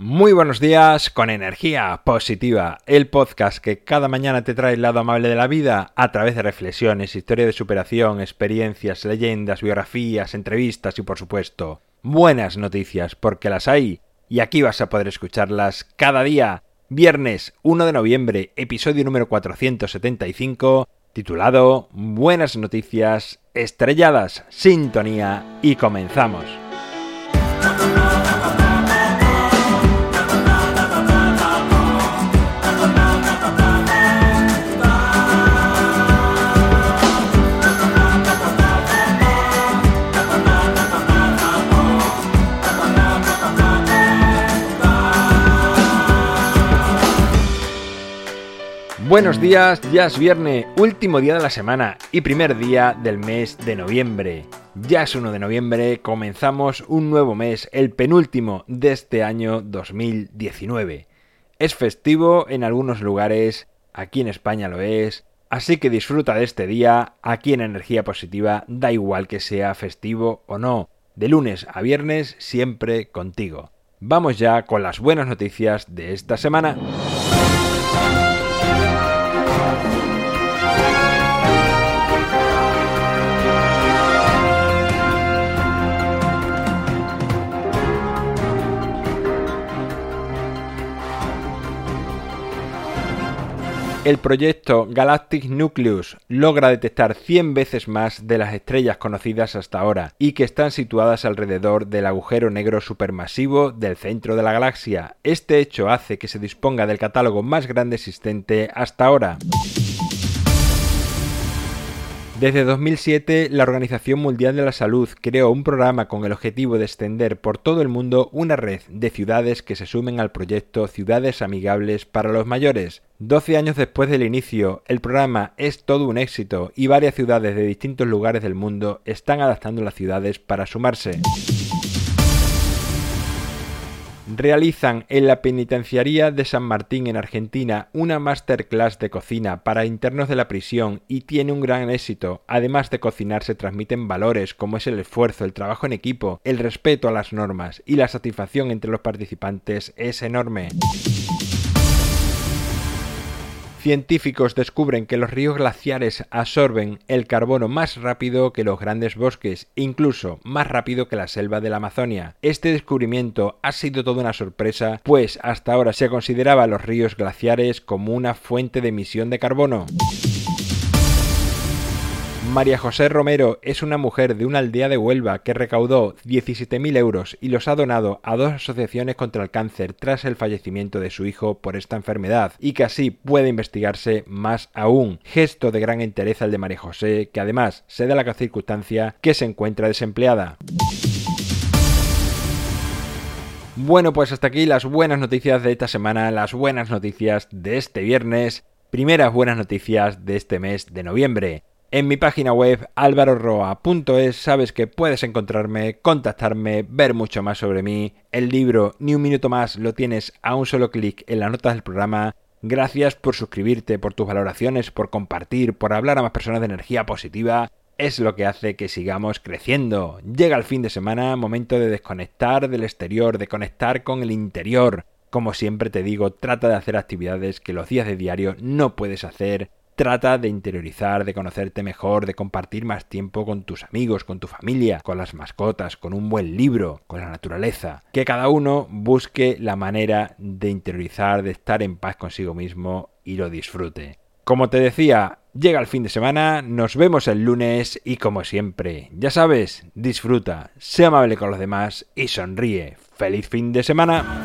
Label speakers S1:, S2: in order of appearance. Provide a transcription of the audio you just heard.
S1: Muy buenos días con energía positiva, el podcast que cada mañana te trae el lado amable de la vida a través de reflexiones, historia de superación, experiencias, leyendas, biografías, entrevistas y por supuesto buenas noticias porque las hay y aquí vas a poder escucharlas cada día. Viernes 1 de noviembre, episodio número 475, titulado Buenas noticias estrelladas, sintonía y comenzamos. Buenos días, ya es viernes, último día de la semana y primer día del mes de noviembre. Ya es 1 de noviembre, comenzamos un nuevo mes, el penúltimo de este año 2019. Es festivo en algunos lugares, aquí en España lo es, así que disfruta de este día, aquí en Energía Positiva, da igual que sea festivo o no, de lunes a viernes siempre contigo. Vamos ya con las buenas noticias de esta semana. El proyecto Galactic Nucleus logra detectar 100 veces más de las estrellas conocidas hasta ahora y que están situadas alrededor del agujero negro supermasivo del centro de la galaxia. Este hecho hace que se disponga del catálogo más grande existente hasta ahora. Desde 2007, la Organización Mundial de la Salud creó un programa con el objetivo de extender por todo el mundo una red de ciudades que se sumen al proyecto Ciudades Amigables para los Mayores. 12 años después del inicio, el programa es todo un éxito y varias ciudades de distintos lugares del mundo están adaptando las ciudades para sumarse realizan en la penitenciaría de San Martín en Argentina una masterclass de cocina para internos de la prisión y tiene un gran éxito. Además de cocinar se transmiten valores como es el esfuerzo, el trabajo en equipo, el respeto a las normas y la satisfacción entre los participantes es enorme. Científicos descubren que los ríos glaciares absorben el carbono más rápido que los grandes bosques, incluso más rápido que la selva de la Amazonia. Este descubrimiento ha sido toda una sorpresa, pues hasta ahora se consideraba los ríos glaciares como una fuente de emisión de carbono. María José Romero es una mujer de una aldea de Huelva que recaudó 17.000 euros y los ha donado a dos asociaciones contra el cáncer tras el fallecimiento de su hijo por esta enfermedad y que así puede investigarse más aún. Gesto de gran interés al de María José, que además se da la circunstancia que se encuentra desempleada. Bueno, pues hasta aquí las buenas noticias de esta semana, las buenas noticias de este viernes, primeras buenas noticias de este mes de noviembre. En mi página web alvaroroa.es sabes que puedes encontrarme, contactarme, ver mucho más sobre mí. El libro Ni un minuto más lo tienes a un solo clic en las notas del programa. Gracias por suscribirte, por tus valoraciones, por compartir, por hablar a más personas de energía positiva. Es lo que hace que sigamos creciendo. Llega el fin de semana, momento de desconectar del exterior, de conectar con el interior. Como siempre te digo, trata de hacer actividades que los días de diario no puedes hacer Trata de interiorizar, de conocerte mejor, de compartir más tiempo con tus amigos, con tu familia, con las mascotas, con un buen libro, con la naturaleza. Que cada uno busque la manera de interiorizar, de estar en paz consigo mismo y lo disfrute. Como te decía, llega el fin de semana, nos vemos el lunes y como siempre, ya sabes, disfruta, sea amable con los demás y sonríe. ¡Feliz fin de semana!